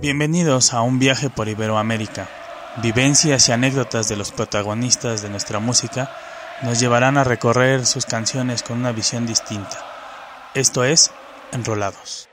Bienvenidos a un viaje por Iberoamérica. Vivencias y anécdotas de los protagonistas de nuestra música nos llevarán a recorrer sus canciones con una visión distinta. Esto es Enrolados.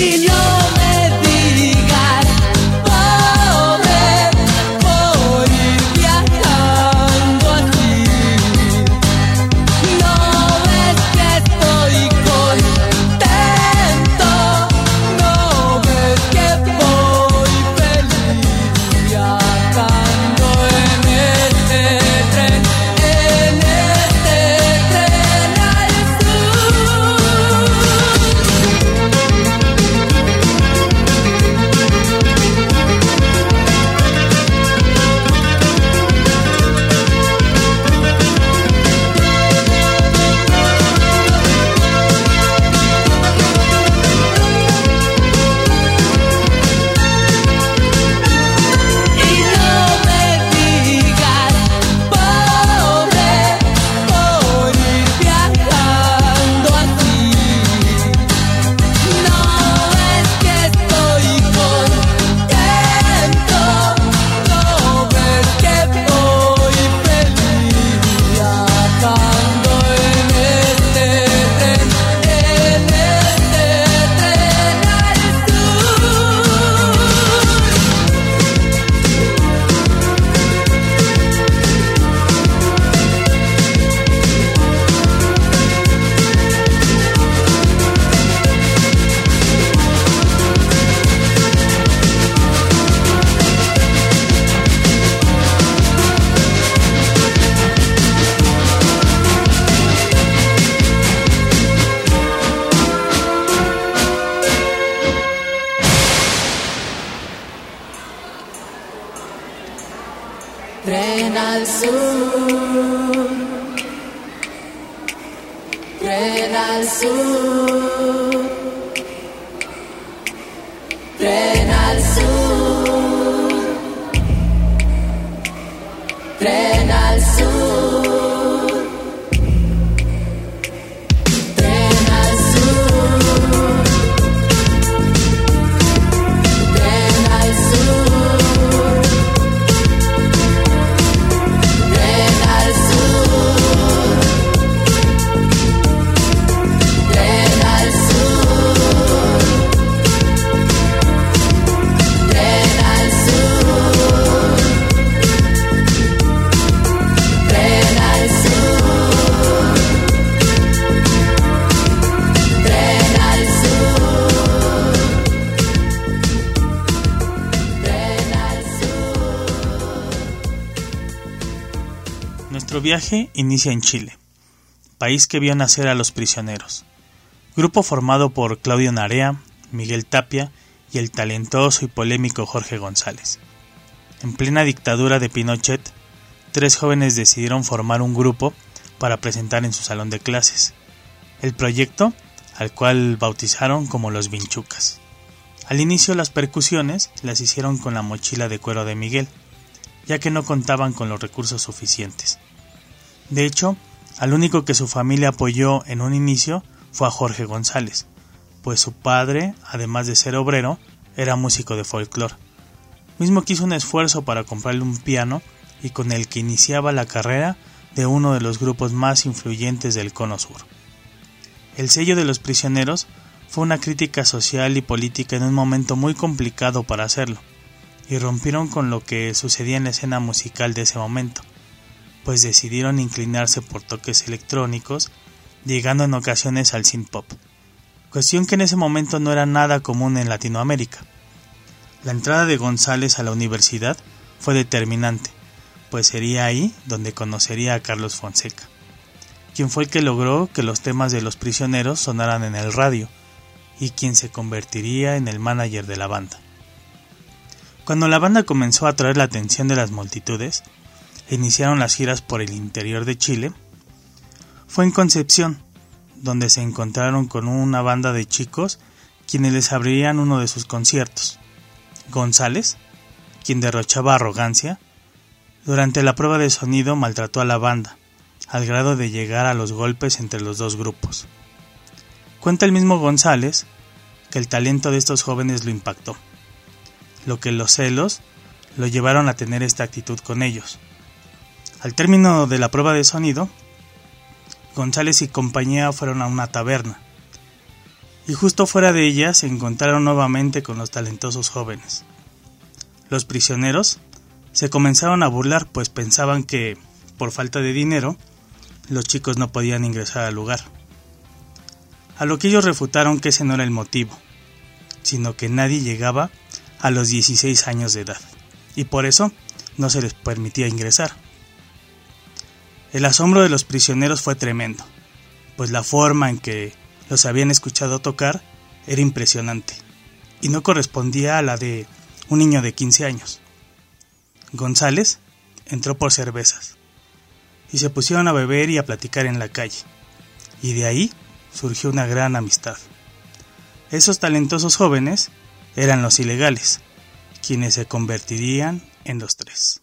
in your azul. Viaje inicia en Chile, país que vio nacer a los prisioneros. Grupo formado por Claudio Narea, Miguel Tapia y el talentoso y polémico Jorge González. En plena dictadura de Pinochet, tres jóvenes decidieron formar un grupo para presentar en su salón de clases. El proyecto, al cual bautizaron como los Vinchucas. Al inicio las percusiones las hicieron con la mochila de cuero de Miguel, ya que no contaban con los recursos suficientes. De hecho, al único que su familia apoyó en un inicio fue a Jorge González, pues su padre, además de ser obrero, era músico de folclore, mismo que hizo un esfuerzo para comprarle un piano y con el que iniciaba la carrera de uno de los grupos más influyentes del Cono Sur. El sello de los prisioneros fue una crítica social y política en un momento muy complicado para hacerlo, y rompieron con lo que sucedía en la escena musical de ese momento pues decidieron inclinarse por toques electrónicos, llegando en ocasiones al synth pop, cuestión que en ese momento no era nada común en Latinoamérica. La entrada de González a la universidad fue determinante, pues sería ahí donde conocería a Carlos Fonseca, quien fue el que logró que los temas de los prisioneros sonaran en el radio, y quien se convertiría en el manager de la banda. Cuando la banda comenzó a atraer la atención de las multitudes, iniciaron las giras por el interior de Chile, fue en Concepción, donde se encontraron con una banda de chicos quienes les abrirían uno de sus conciertos. González, quien derrochaba arrogancia, durante la prueba de sonido maltrató a la banda, al grado de llegar a los golpes entre los dos grupos. Cuenta el mismo González que el talento de estos jóvenes lo impactó, lo que los celos lo llevaron a tener esta actitud con ellos. Al término de la prueba de sonido, González y compañía fueron a una taberna, y justo fuera de ella se encontraron nuevamente con los talentosos jóvenes. Los prisioneros se comenzaron a burlar pues pensaban que, por falta de dinero, los chicos no podían ingresar al lugar. A lo que ellos refutaron que ese no era el motivo, sino que nadie llegaba a los 16 años de edad, y por eso no se les permitía ingresar. El asombro de los prisioneros fue tremendo, pues la forma en que los habían escuchado tocar era impresionante, y no correspondía a la de un niño de 15 años. González entró por cervezas, y se pusieron a beber y a platicar en la calle, y de ahí surgió una gran amistad. Esos talentosos jóvenes eran los ilegales, quienes se convertirían en los tres.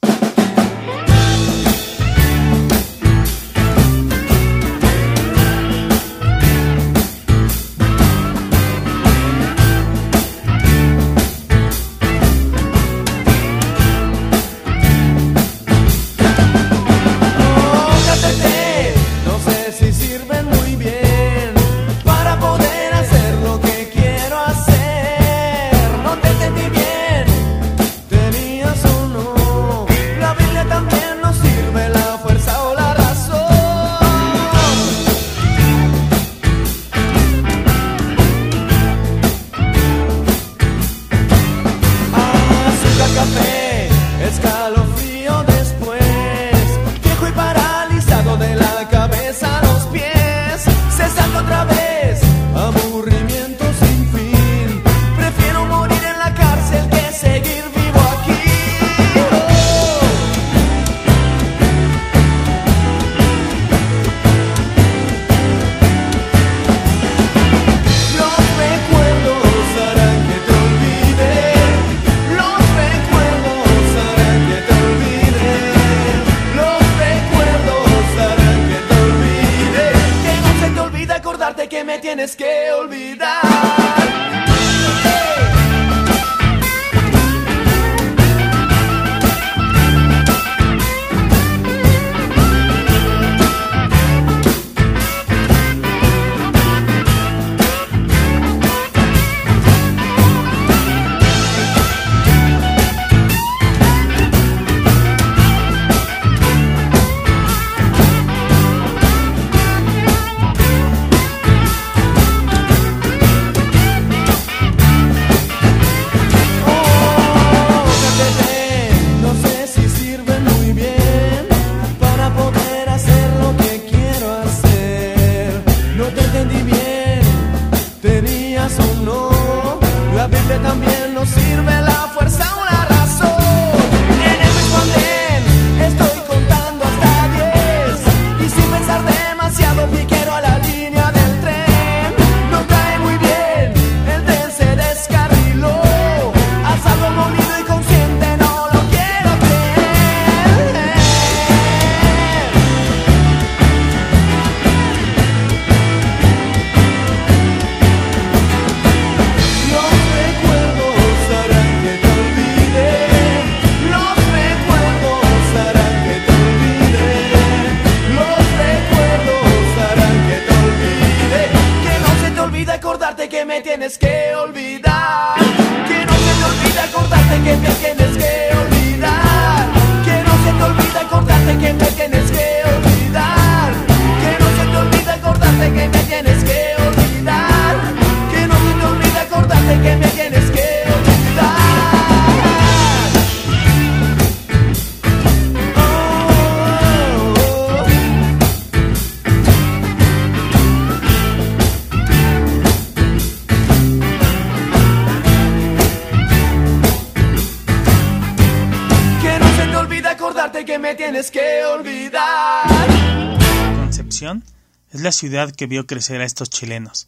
Es la ciudad que vio crecer a estos chilenos,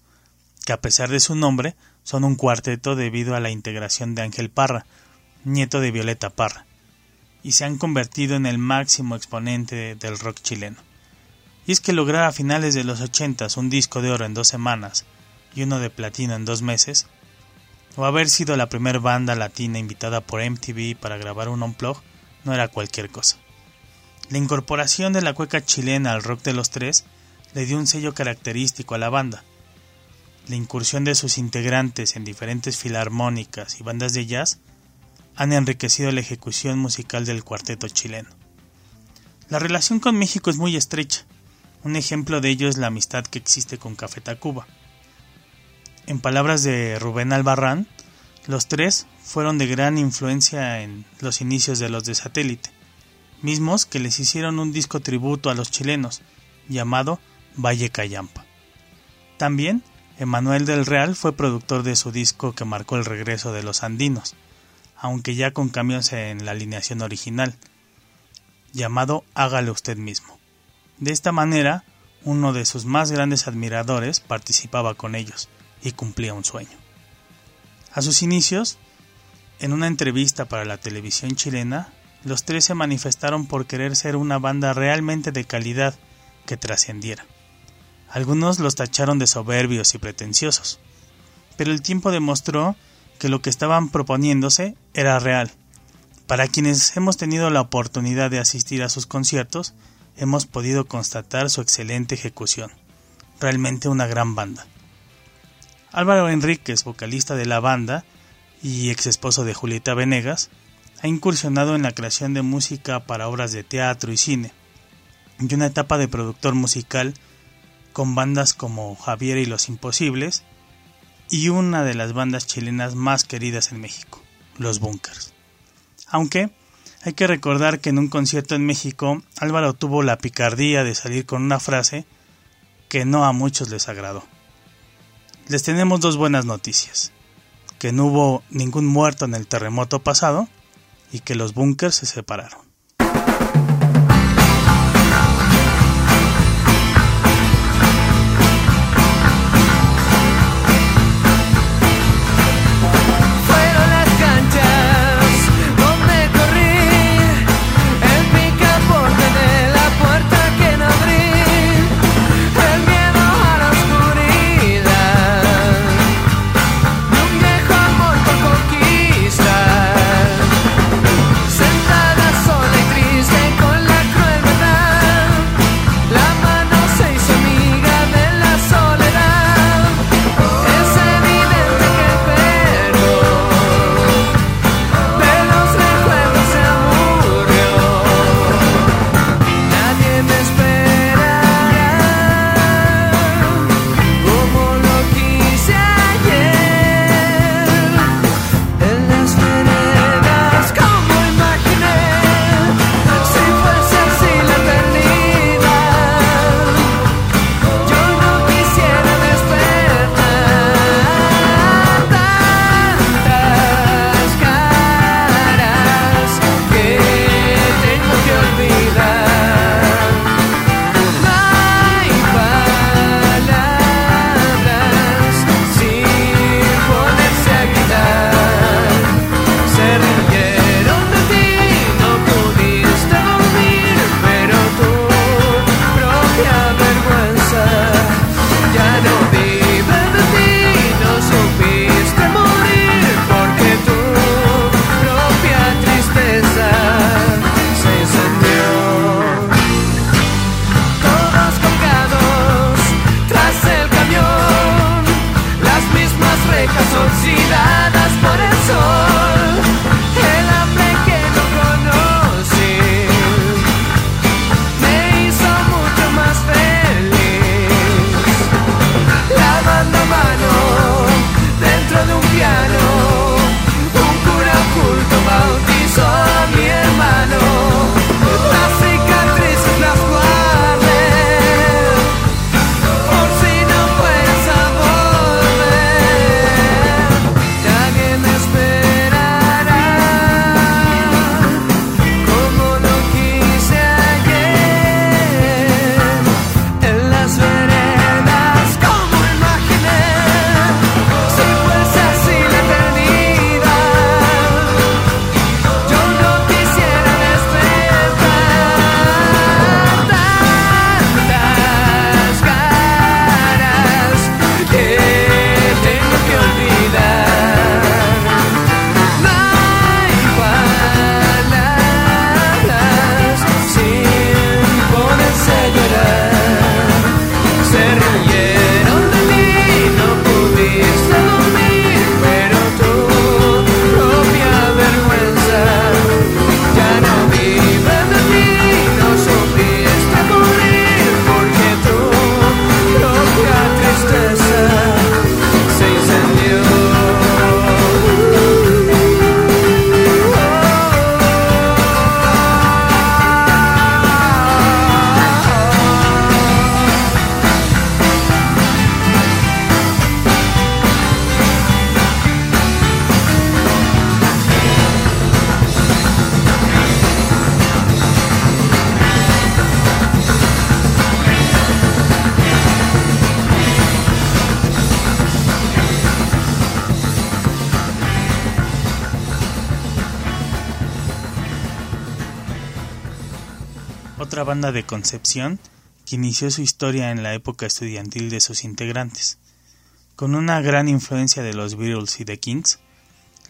que a pesar de su nombre son un cuarteto debido a la integración de Ángel Parra, nieto de Violeta Parra, y se han convertido en el máximo exponente del rock chileno. Y es que lograr a finales de los ochentas un disco de oro en dos semanas y uno de platino en dos meses, o haber sido la primera banda latina invitada por MTV para grabar un unplug, no era cualquier cosa. La incorporación de la cueca chilena al rock de los tres le dio un sello característico a la banda. La incursión de sus integrantes en diferentes filarmónicas y bandas de jazz han enriquecido la ejecución musical del cuarteto chileno. La relación con México es muy estrecha. Un ejemplo de ello es la amistad que existe con Café Tacuba. En palabras de Rubén Albarrán, los tres fueron de gran influencia en los inicios de los de satélite, mismos que les hicieron un disco tributo a los chilenos, llamado Valle Cayampa. También, Emanuel del Real fue productor de su disco que marcó el regreso de los andinos, aunque ya con cambios en la alineación original, llamado Hágalo usted mismo. De esta manera, uno de sus más grandes admiradores participaba con ellos y cumplía un sueño. A sus inicios, en una entrevista para la televisión chilena, los tres se manifestaron por querer ser una banda realmente de calidad que trascendiera. Algunos los tacharon de soberbios y pretenciosos, pero el tiempo demostró que lo que estaban proponiéndose era real. Para quienes hemos tenido la oportunidad de asistir a sus conciertos, hemos podido constatar su excelente ejecución. Realmente una gran banda. Álvaro Enríquez, vocalista de la banda y ex esposo de Julieta Venegas, ha incursionado en la creación de música para obras de teatro y cine, y una etapa de productor musical con bandas como Javier y los Imposibles, y una de las bandas chilenas más queridas en México, Los Bunkers. Aunque hay que recordar que en un concierto en México Álvaro tuvo la picardía de salir con una frase que no a muchos les agradó les tenemos dos buenas noticias. Que no hubo ningún muerto en el terremoto pasado y que los búnkers se separaron. Otra banda de Concepción que inició su historia en la época estudiantil de sus integrantes. Con una gran influencia de los Beatles y The Kings,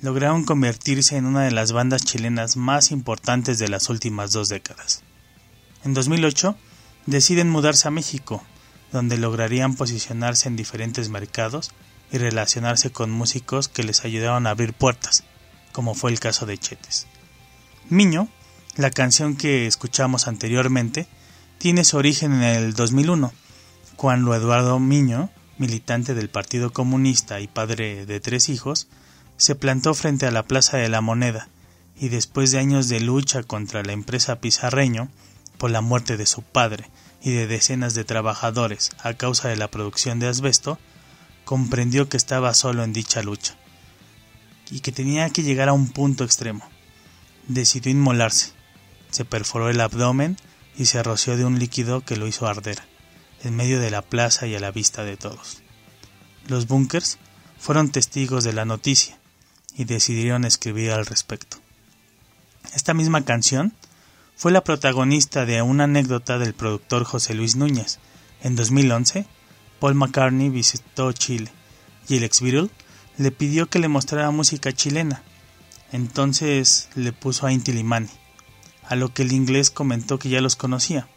lograron convertirse en una de las bandas chilenas más importantes de las últimas dos décadas. En 2008 deciden mudarse a México, donde lograrían posicionarse en diferentes mercados y relacionarse con músicos que les ayudaron a abrir puertas, como fue el caso de Chetes. Miño, la canción que escuchamos anteriormente, tiene su origen en el 2001, cuando Eduardo Miño, militante del Partido Comunista y padre de tres hijos, se plantó frente a la Plaza de la Moneda y después de años de lucha contra la empresa Pizarreño por la muerte de su padre y de decenas de trabajadores a causa de la producción de asbesto, comprendió que estaba solo en dicha lucha y que tenía que llegar a un punto extremo. Decidió inmolarse, se perforó el abdomen y se roció de un líquido que lo hizo arder, en medio de la plaza y a la vista de todos. Los bunkers fueron testigos de la noticia y decidieron escribir al respecto. Esta misma canción fue la protagonista de una anécdota del productor José Luis Núñez. En 2011, Paul McCartney visitó Chile y el ex le pidió que le mostrara música chilena. Entonces le puso a Inti Limani, a lo que el inglés comentó que ya los conocía.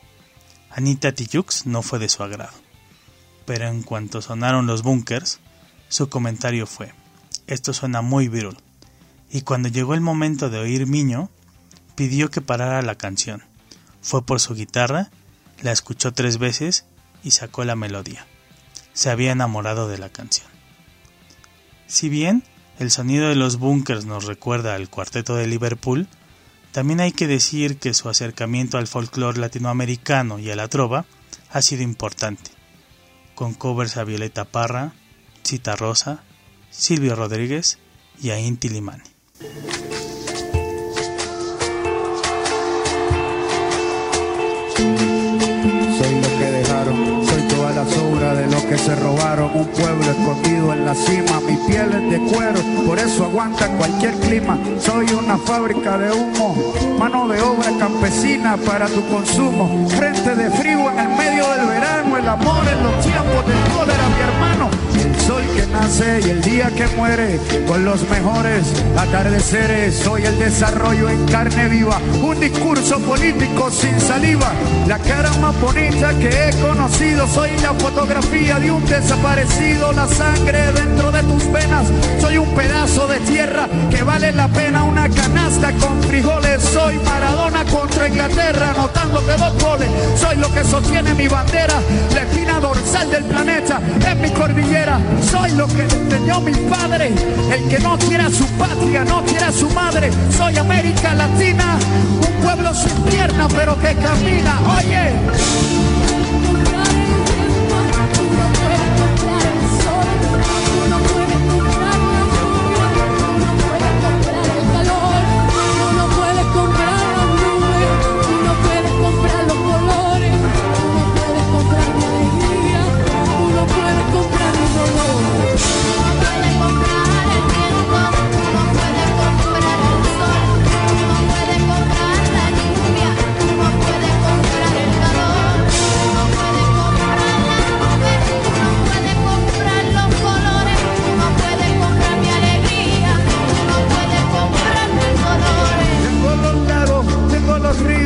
Anita Tijoux no fue de su agrado. Pero en cuanto sonaron los bunkers, su comentario fue: Esto suena muy Beatle. Y cuando llegó el momento de oír Miño, pidió que parara la canción. Fue por su guitarra, la escuchó tres veces y sacó la melodía se había enamorado de la canción. Si bien el sonido de los bunkers nos recuerda al cuarteto de Liverpool, también hay que decir que su acercamiento al folclore latinoamericano y a la trova ha sido importante, con covers a Violeta Parra, Cita Rosa, Silvio Rodríguez y a Inti Limani. Sobra de lo que se robaron. Un pueblo escondido en la cima, mi piel es de cuero, por eso aguanta cualquier clima. Soy una fábrica de humo, mano de obra campesina para tu consumo. Frente de frío en el medio del verano, el amor en los tiempos del cólera, mi hermano sol que nace y el día que muere con los mejores atardeceres. Soy el desarrollo en carne viva, un discurso político sin saliva. La cara más bonita que he conocido, soy la fotografía de un desaparecido, la sangre dentro de tus venas. Soy un pedazo de tierra que vale la pena una canasta con Contra Inglaterra, anotando que dos goles. Soy lo que sostiene mi bandera, la espina dorsal del planeta en mi cordillera. Soy lo que enseñó mi padre, el que no quiere a su patria, no quiere a su madre. Soy América Latina, un pueblo sin pierna pero que camina. Oye.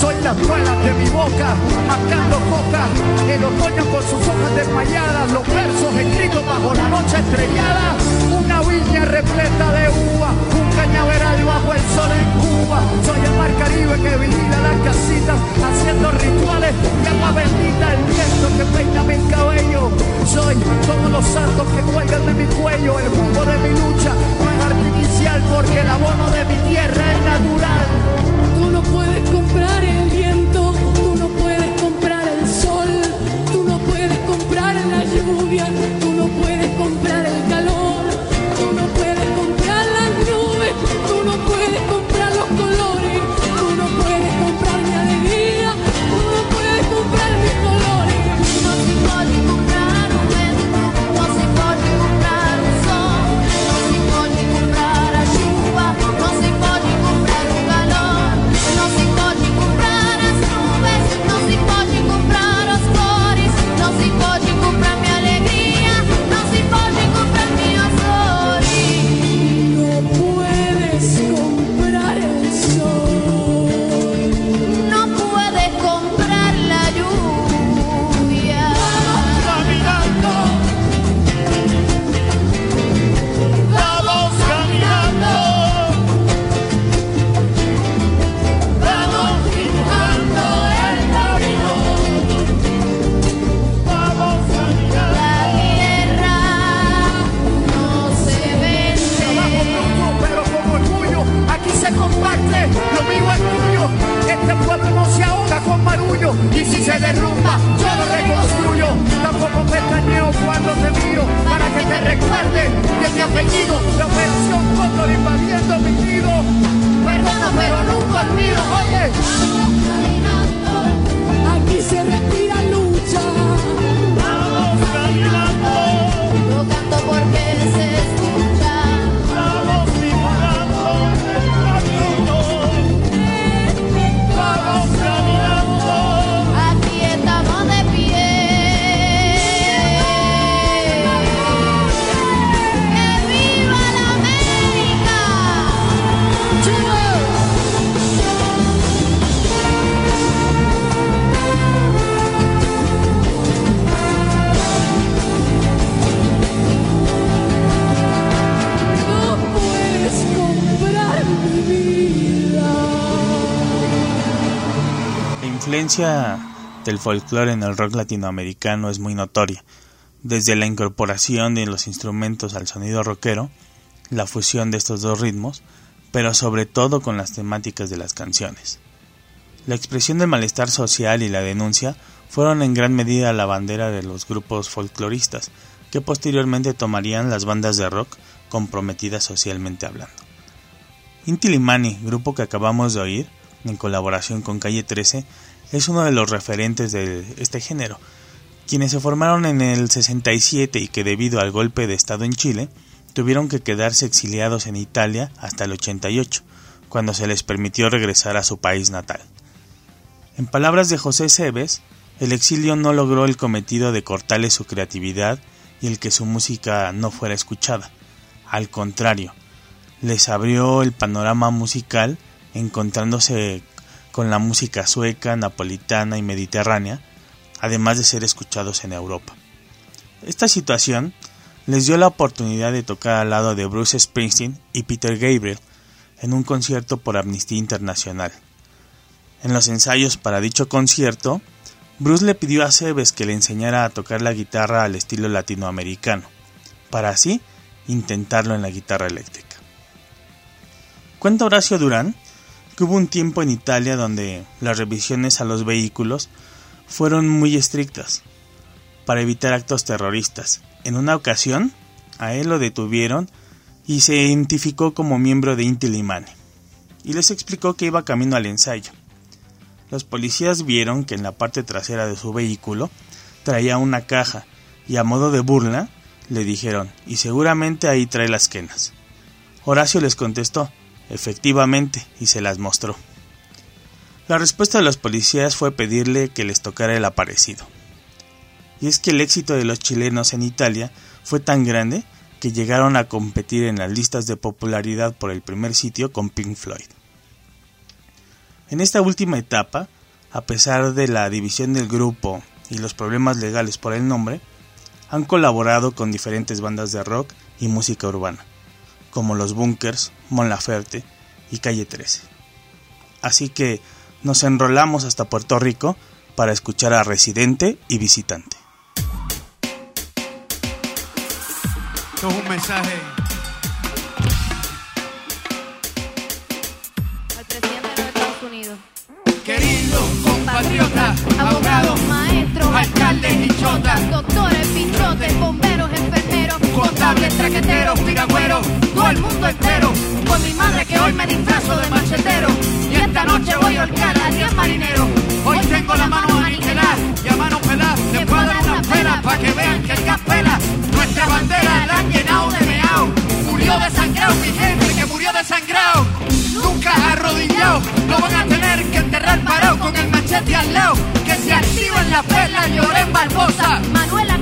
Soy la escuela de mi boca, marcando coca, el otoño con sus hojas desmayadas, los versos escritos bajo la noche estrellada, una viña repleta de uva, un cañaveral bajo el sol Influencia del folclore en el rock latinoamericano es muy notoria, desde la incorporación de los instrumentos al sonido rockero, la fusión de estos dos ritmos, pero sobre todo con las temáticas de las canciones. La expresión del malestar social y la denuncia fueron en gran medida la bandera de los grupos folcloristas, que posteriormente tomarían las bandas de rock comprometidas socialmente hablando. Inti Limani, grupo que acabamos de oír, en colaboración con Calle 13, es uno de los referentes de este género, quienes se formaron en el 67 y que debido al golpe de Estado en Chile, tuvieron que quedarse exiliados en Italia hasta el 88, cuando se les permitió regresar a su país natal. En palabras de José Cebes, el exilio no logró el cometido de cortarle su creatividad y el que su música no fuera escuchada. Al contrario, les abrió el panorama musical encontrándose con la música sueca, napolitana y mediterránea, además de ser escuchados en Europa. Esta situación les dio la oportunidad de tocar al lado de Bruce Springsteen y Peter Gabriel en un concierto por Amnistía Internacional. En los ensayos para dicho concierto, Bruce le pidió a Cebes que le enseñara a tocar la guitarra al estilo latinoamericano, para así intentarlo en la guitarra eléctrica. Cuenta Horacio Durán que hubo un tiempo en Italia donde las revisiones a los vehículos fueron muy estrictas para evitar actos terroristas. En una ocasión, a él lo detuvieron y se identificó como miembro de Inti Limani y les explicó que iba camino al ensayo. Los policías vieron que en la parte trasera de su vehículo traía una caja y a modo de burla le dijeron, y seguramente ahí trae las quenas. Horacio les contestó, efectivamente, y se las mostró. La respuesta de los policías fue pedirle que les tocara el aparecido. Y es que el éxito de los chilenos en Italia fue tan grande que llegaron a competir en las listas de popularidad por el primer sitio con Pink Floyd. En esta última etapa, a pesar de la división del grupo y los problemas legales por el nombre, han colaborado con diferentes bandas de rock y música urbana, como Los Bunkers, Mon Laferte y Calle 13. Así que nos enrolamos hasta Puerto Rico para escuchar a Residente y Visitante. Esto es un mensaje Al presidente de Estados Unidos. querido, compatriota, Abogados, maestros, alcaldes y chotas, doctores, pichotes, bomberos, enfermeros, contables, traqueteros, piragüeros, todo el mundo entero. Con mi madre que hoy me disfrazo de machetero. Y esta noche voy a holgar a 10 marineros. Hoy tengo la mano aniquilada y a mano pelada. Les puedo dar una pela para que vean que el gas pela. Nuestra bandera la han llenado de meao. Murió desangrado mi gente que murió desangrado. Nunca arrodillado, lo van a tener que enterrar parado con el machete al lado. Que se activen las perlas, lloren Barbosa. Manuela,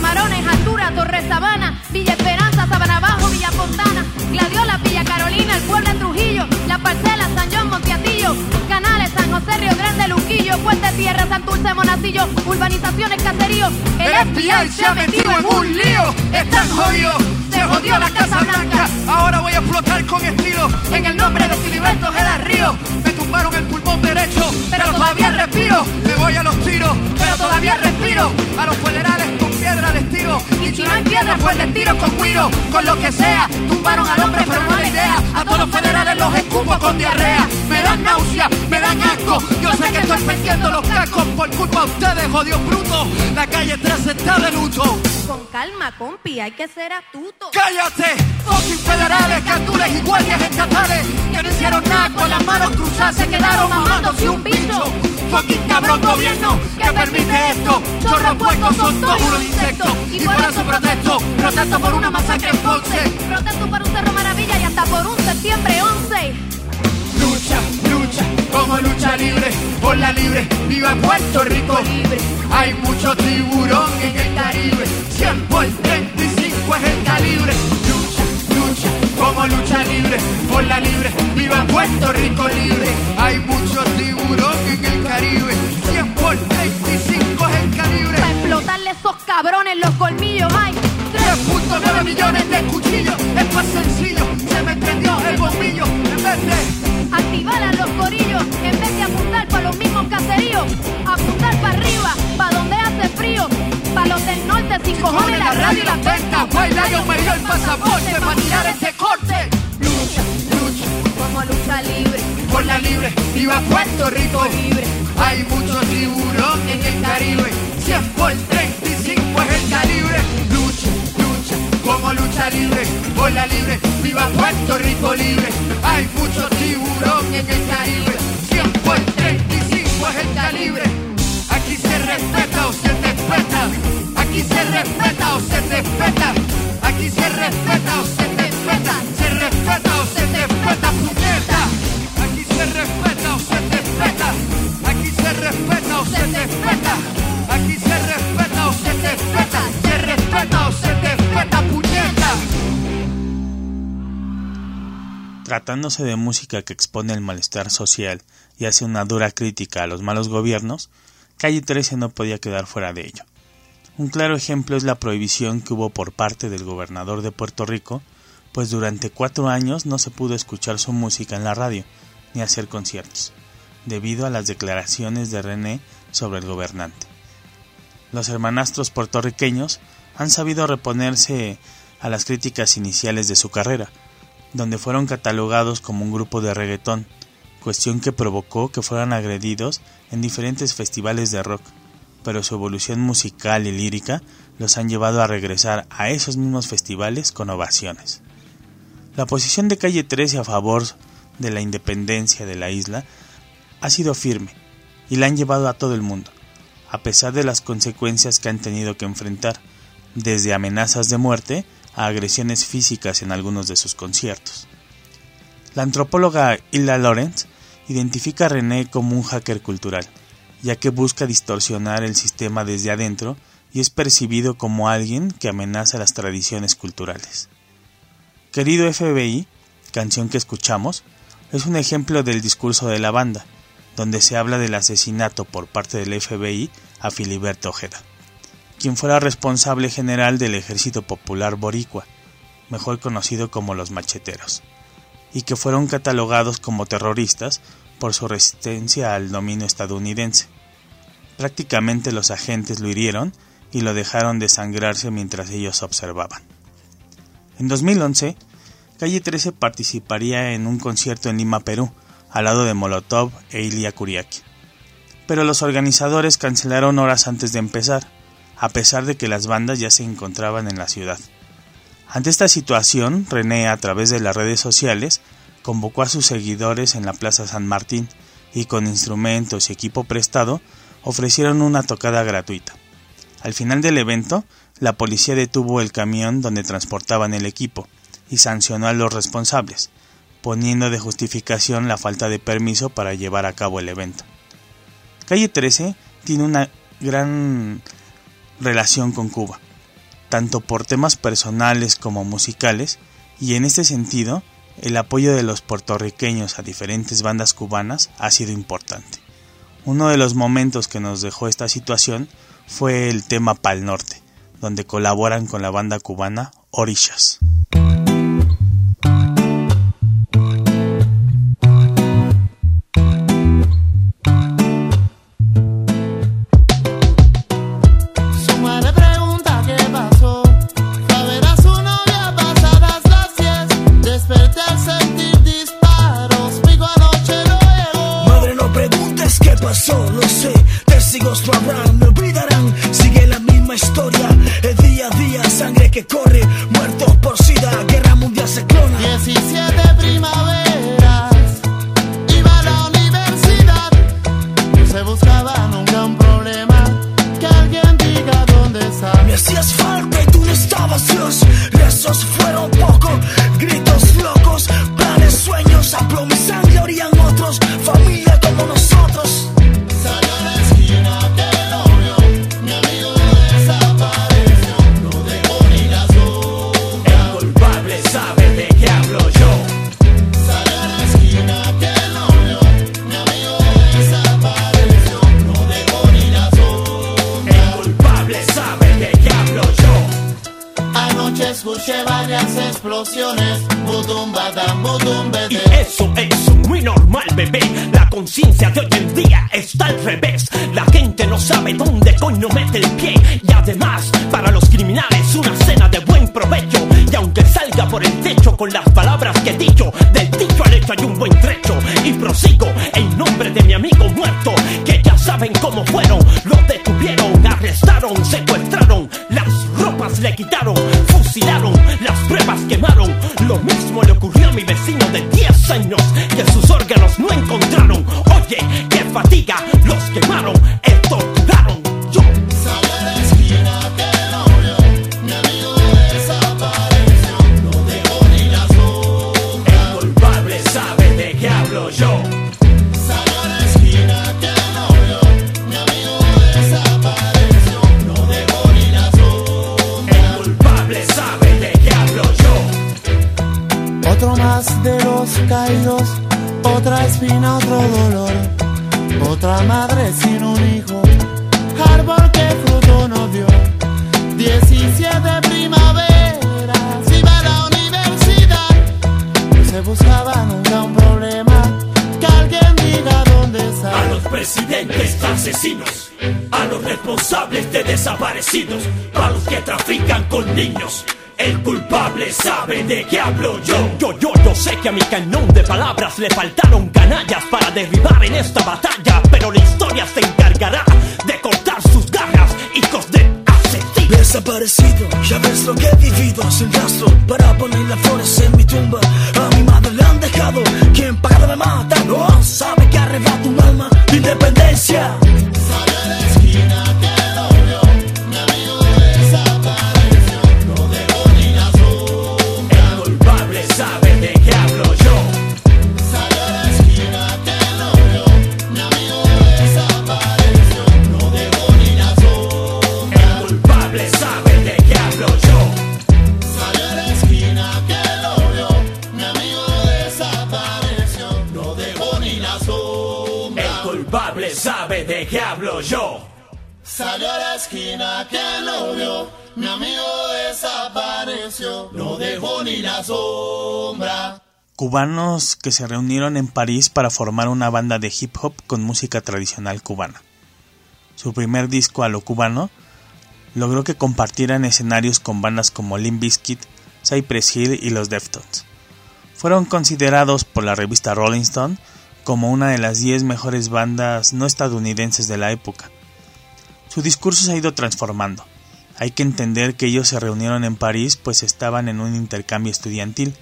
Camarones, Altura, Torre Sabana, Villa Esperanza, Sabana Bajo, Villa Fontana, Gladiola, Villa Carolina, El Pueblo de Trujillo, La Parcela, San John, Monteatillo, Canales, San José, Río Grande, Luquillo, Puente Tierra, Santurce, Monacillo, Urbanizaciones, Caserío, El FBI se ha metido en un lío, están jodidos, se jodió la Casa Blanca. Ahora voy a explotar con estilo en el nombre de Filiberto Gera Río. Me tumbaron el pulmón derecho, pero todavía respiro. Me voy a los tiros, pero todavía respiro. A los federales Y si no hay piedra, pues les tiro con cuiro. Con lo que sea, tumbaron al hombre, pero no la idea. A todos los federales los escupo con diarrea. Me dan náusea, me dan asco. Yo sé que estoy perdiendo los cascos por culpa de ustedes, jodidos brutos. La calle 3 está de luto. Con calma, compi, hay que ser astuto. ¡Cállate! Fucking federales, cantules y guardias estatales que no hicieron nada con las manos cruzadas, se quedaron mamándose un bicho. Fucking cabrón gobierno que permite esto. Chorros puestos son todos unos insectos. Y por eso protesto, protesto por una masacre en Ponce. Protesto por un cerro maravilla y hasta por un septiembre 11. Lucha, lucha, como lucha libre, por la libre, viva Puerto Rico libre. Hay mucho tiburón en el Caribe, 100 por 35 es el calibre. Lucha, lucha, como lucha libre, por la libre, viva Puerto Rico libre. Hay mucho tiburón en el Caribe, 100 por 35 es el calibre. Para explotarle esos cabrones los colmillos, ay. 3.9 millones de cuchillos, es más sencillo, se me prendió el bombillo en vez de Activar a los corillos en vez de apuntar para los mismos caseríos. Apuntar para arriba, para del norte sin cojones la radio y la venta. White Lion me dio el pasaporte para tirar este corte. Lucha, lucha, Como lucha libre, por la libre, viva Puerto Rico libre. Hay mucho tiburón en el Caribe, 100 por 35 es el calibre. Lucha, lucha, como lucha libre, por la libre, viva Puerto Rico libre. Hay mucho tiburón en el Caribe, Tratándose de música que expone el malestar social y hace una dura crítica a los malos gobiernos, Calle 13 no podía quedar fuera de ello. Un claro ejemplo es la prohibición que hubo por parte del gobernador de Puerto Rico, pues durante cuatro años no se pudo escuchar su música en la radio ni hacer conciertos, debido a las declaraciones de René sobre el gobernante. Los hermanastros puertorriqueños han sabido reponerse a las críticas iniciales de su carrera, donde fueron catalogados como un grupo de reggaetón, cuestión que provocó que fueran agredidos en diferentes festivales de rock, pero su evolución musical y lírica los han llevado a regresar a esos mismos festivales con ovaciones. La posición de Calle 13 a favor de la independencia de la isla ha sido firme y la han llevado a todo el mundo, a pesar de las consecuencias que han tenido que enfrentar, desde amenazas de muerte a agresiones físicas en algunos de sus conciertos. La antropóloga Hilda Lawrence identifica a René como un hacker cultural, ya que busca distorsionar el sistema desde adentro y es percibido como alguien que amenaza las tradiciones culturales. Querido FBI, canción que escuchamos, es un ejemplo del discurso de la banda, donde se habla del asesinato por parte del FBI a Filiberto Ojeda, quien fuera responsable general del Ejército Popular Boricua, mejor conocido como los macheteros, y que fueron catalogados como terroristas por su resistencia al dominio estadounidense. Prácticamente los agentes lo hirieron y lo dejaron desangrarse mientras ellos observaban. En 2011, Calle 13 participaría en un concierto en Lima, Perú, al lado de Molotov e Ilia Kuriaki. Pero los organizadores cancelaron horas antes de empezar, a pesar de que las bandas ya se encontraban en la ciudad. Ante esta situación, René, a través de las redes sociales, convocó a sus seguidores en la Plaza San Martín y con instrumentos y equipo prestado ofrecieron una tocada gratuita. Al final del evento, la policía detuvo el camión donde transportaban el equipo y sancionó a los responsables, poniendo de justificación la falta de permiso para llevar a cabo el evento. Calle 13 tiene una gran relación con Cuba, tanto por temas personales como musicales, y en este sentido, el apoyo de los puertorriqueños a diferentes bandas cubanas ha sido importante. Uno de los momentos que nos dejó esta situación fue el tema Pal Norte, donde colaboran con la banda cubana Orishas. La conciencia de hoy en día está al revés. La gente no sabe dónde coño mete el pie. Y además, para los criminales, una cena de buen provecho. Y aunque salga por el techo con las palabras que he dicho, del dicho al hecho hay un buen trecho. Y prosigo en nombre de mi amigo muerto, que ya saben cómo fueron. Lo detuvieron, arrestaron, secuestraron, las ropas le quitaron, fusilaron, las pruebas quemaron. Lo mismo le ocurrió a mi vecino de 10 que sus órganos no encontraron. Oye, qué fatiga, los quemaron, a mi cañón de palabras le faltaron canallas para derribar en esta batalla, pero la historia se encargará de cortar sus garras, hijos de asesinos. Desaparecido, ya ves lo que he vivido sin rastro para poner las flores en mi tumba. A mi madre le han dejado, quien pagado me mata, no sabe que arrebata un alma de independencia. Cubanos que se reunieron en París para formar una banda de hip hop con música tradicional cubana. Su primer disco a lo cubano logró que compartieran escenarios con bandas como Limp Bizkit, Cypress Hill y los Deftones. Fueron considerados por la revista Rolling Stone como una de las 10 mejores bandas no estadounidenses de la época. Su discurso se ha ido transformando. Hay que entender que ellos se reunieron en París pues estaban en un intercambio estudiantil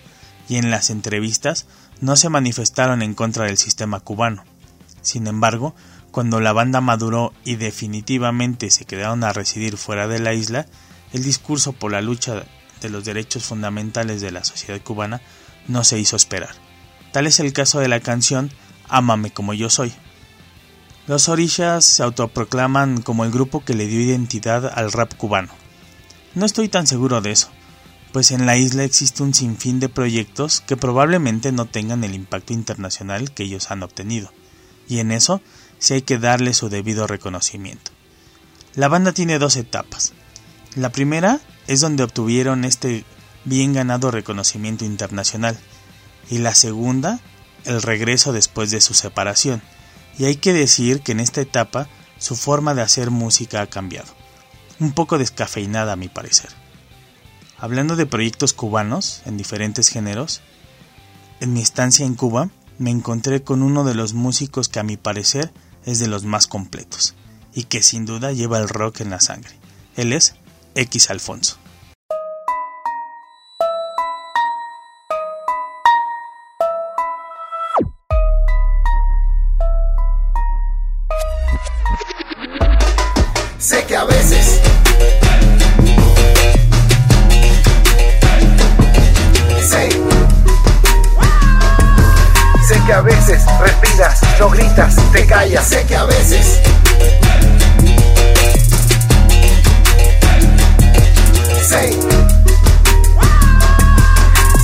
y en las entrevistas no se manifestaron en contra del sistema cubano. Sin embargo, cuando la banda maduró y definitivamente se quedaron a residir fuera de la isla, el discurso por la lucha de los derechos fundamentales de la sociedad cubana no se hizo esperar. Tal es el caso de la canción Ámame como yo soy. Los Orishas se autoproclaman como el grupo que le dio identidad al rap cubano. No estoy tan seguro de eso, pues en la isla existe un sinfín de proyectos que probablemente no tengan el impacto internacional que ellos han obtenido, y en eso sí hay que darle su debido reconocimiento. La banda tiene dos etapas. La primera es donde obtuvieron este bien ganado reconocimiento internacional, y la segunda, el regreso después de su separación, y hay que decir que en esta etapa su forma de hacer música ha cambiado, un poco descafeinada a mi parecer. Hablando de proyectos cubanos en diferentes géneros, en mi estancia en Cuba me encontré con uno de los músicos que a mi parecer es de los más completos y que sin duda lleva el rock en la sangre. Él es X Alfonso. Sé, sé que a veces respiras, no gritas, te callas. Sé que a veces Sé,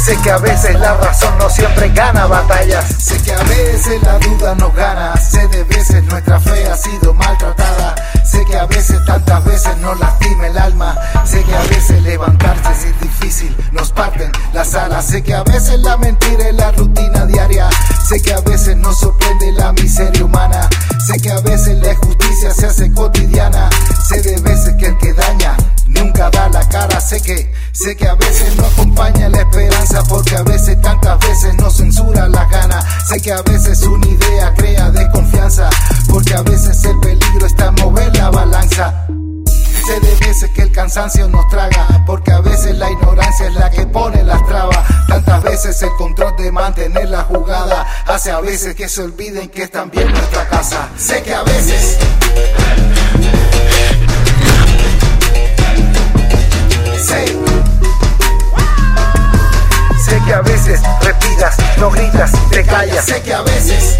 sé que a veces la razón no siempre gana batallas. Sé que a veces la duda nos gana. Sé de veces nuestra fe ha sido maltratada. Sé que a veces, tantas veces nos lastima el alma. Sé que a veces levantarse es difícil, nos parten las alas. Sé que a veces la mentira es la rutina diaria. Sé que a veces nos sorprende la miseria humana. Sé que a veces la justicia se hace cotidiana. Sé de veces que el que daña nunca da la cara. Sé que, sé que a veces no acompaña la esperanza. Porque a veces, tantas veces nos censura la gana. Sé que a veces una idea crea desconfianza. Porque a veces el peligro está en mover la balanza. Sé de veces que el cansancio nos traga, porque a veces la ignorancia es la que pone las trabas. Tantas veces el control de mantener la jugada hace a veces que se olviden que es también nuestra casa. Sé que a veces Sé, sé que a veces respiras, no gritas, te callas. Sé que a veces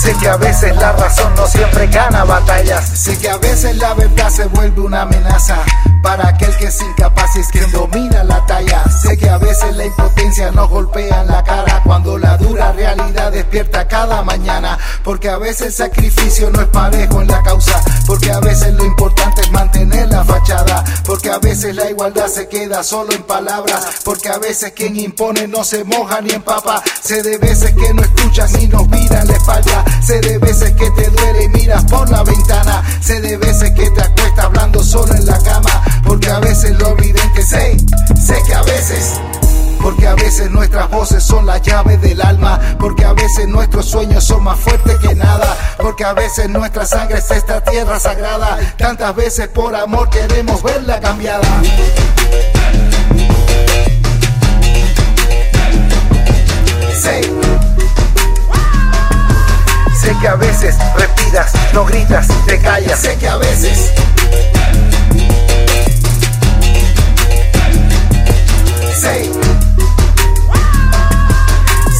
Sé, que a veces la razón no siempre gana batallas. Sé que a veces la verdad se vuelve una amenaza para aquel que es incapaz es quien domina la talla. Sé que a veces la impotencia nos golpea en la cara cuando la dura realidad despierta cada mañana. Porque a veces el sacrificio no es parejo en la causa. Porque a veces lo importante es mantener la fachada. Porque a veces la igualdad se queda solo en palabras. Porque a veces quien impone no se moja ni empapa. Sé de veces que no escuchas ni nos miran la espalda. Sé de veces que te duele y miras por la ventana. Sé de veces que te acuestas hablando solo en la cama. Porque a veces lo evidente sé, sé que a veces. Porque a veces nuestras voces son la llave del alma. Porque a veces nuestros sueños son más fuertes que nada. Porque a veces nuestra sangre es esta tierra sagrada. Tantas veces por amor queremos verla cambiada. Que a veces respiras, no gritas, te callas. Sé que a veces Sé,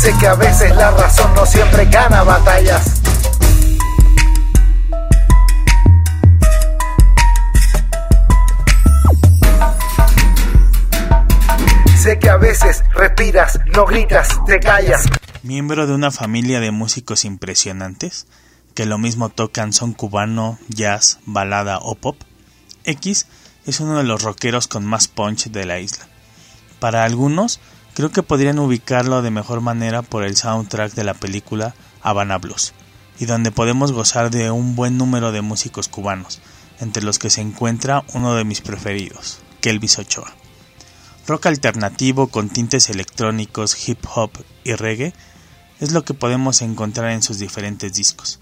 sé que a veces la razón no siempre gana batallas. Sé que a veces respiras, no gritas, te callas. Miembro de una familia de músicos impresionantes, que lo mismo tocan son cubano, jazz, balada o pop, X es uno de los rockeros con más punch de la isla. Para algunos, creo que podrían ubicarlo de mejor manera por el soundtrack de la película Habana Blues, y donde podemos gozar de un buen número de músicos cubanos, entre los que se encuentra uno de mis preferidos, Kelvis Ochoa. Rock alternativo con tintes electrónicos, hip hop y reggae es lo que podemos encontrar en sus diferentes discos.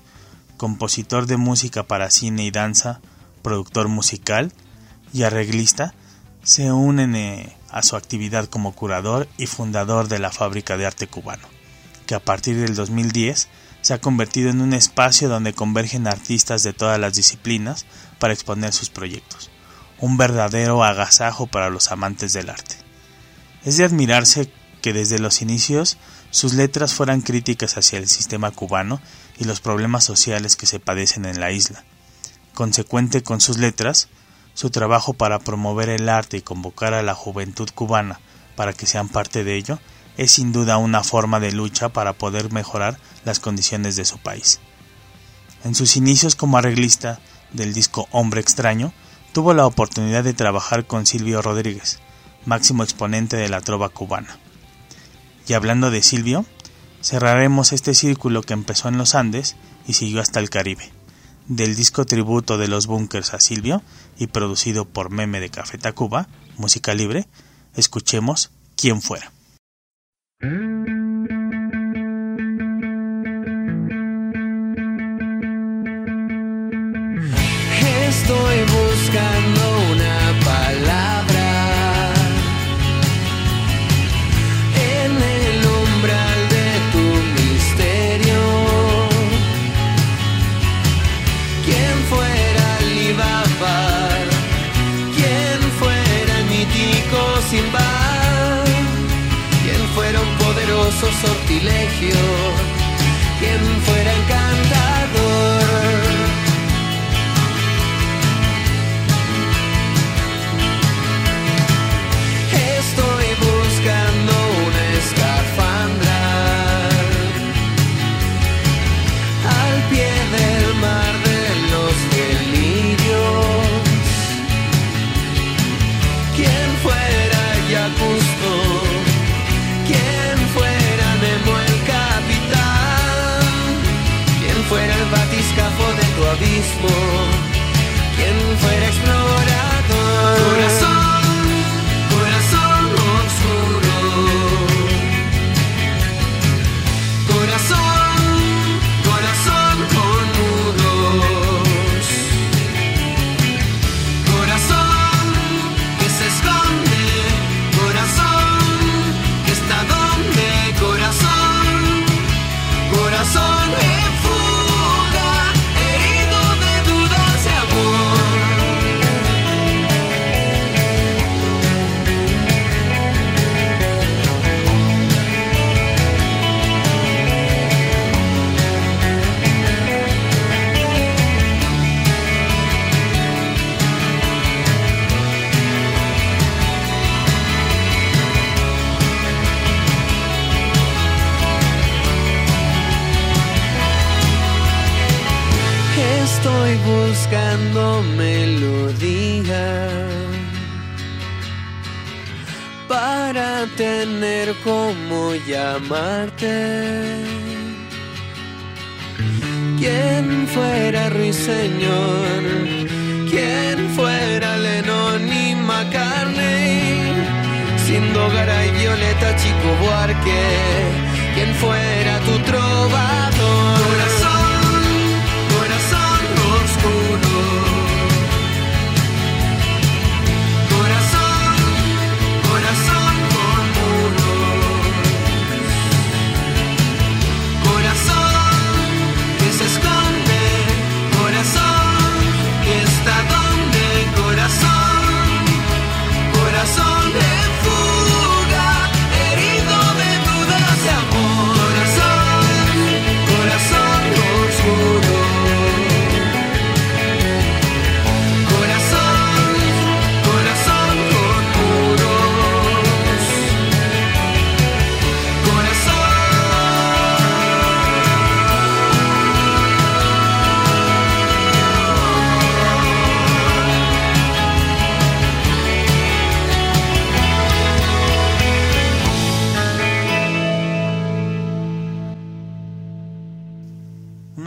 Compositor de música para cine y danza, productor musical y arreglista, se unen eh, a su actividad como curador y fundador de la Fábrica de Arte Cubano, que a partir del 2010 se ha convertido en un espacio donde convergen artistas de todas las disciplinas para exponer sus proyectos, un verdadero agasajo para los amantes del arte. Es de admirarse que desde los inicios sus letras fueran críticas hacia el sistema cubano y los problemas sociales que se padecen en la isla. Consecuente con sus letras, su trabajo para promover el arte y convocar a la juventud cubana para que sean parte de ello es sin duda una forma de lucha para poder mejorar las condiciones de su país. En sus inicios como arreglista del disco Hombre extraño, tuvo la oportunidad de trabajar con Silvio Rodríguez, máximo exponente de la trova cubana. Y hablando de Silvio, cerraremos este círculo que empezó en los Andes y siguió hasta el Caribe. Del disco tributo de los Bunkers a Silvio y producido por Meme de Café Tacuba, música libre, escuchemos Quién fuera. Hermoso sortilegio, quien fuera buscando melodía para tener como llamarte. Quien fuera Ruiseñor, quien fuera Lennon y McCartney, Siendo Garay, Violeta, Chico Buarque, quien fuera tu trovador.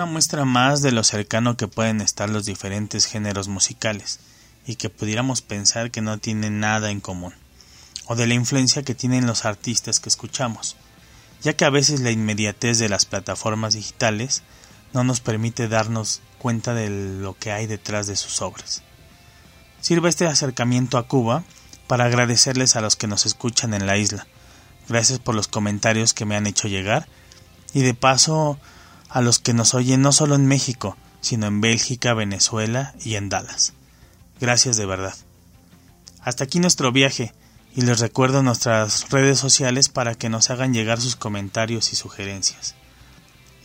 Muestra más de lo cercano que pueden estar los diferentes géneros musicales y que pudiéramos pensar que no tienen nada en común, o de la influencia que tienen los artistas que escuchamos, ya que a veces la inmediatez de las plataformas digitales no nos permite darnos cuenta de lo que hay detrás de sus obras. Sirve este acercamiento a Cuba para agradecerles a los que nos escuchan en la isla. Gracias por los comentarios que me han hecho llegar y de paso a los que nos oyen no solo en México, sino en Bélgica, Venezuela y en Dallas. Gracias de verdad. Hasta aquí nuestro viaje y les recuerdo nuestras redes sociales para que nos hagan llegar sus comentarios y sugerencias.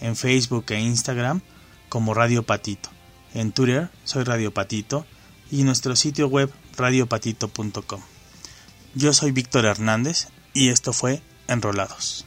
En Facebook e Instagram como Radio Patito. En Twitter soy Radio Patito y nuestro sitio web radiopatito.com. Yo soy Víctor Hernández y esto fue Enrolados.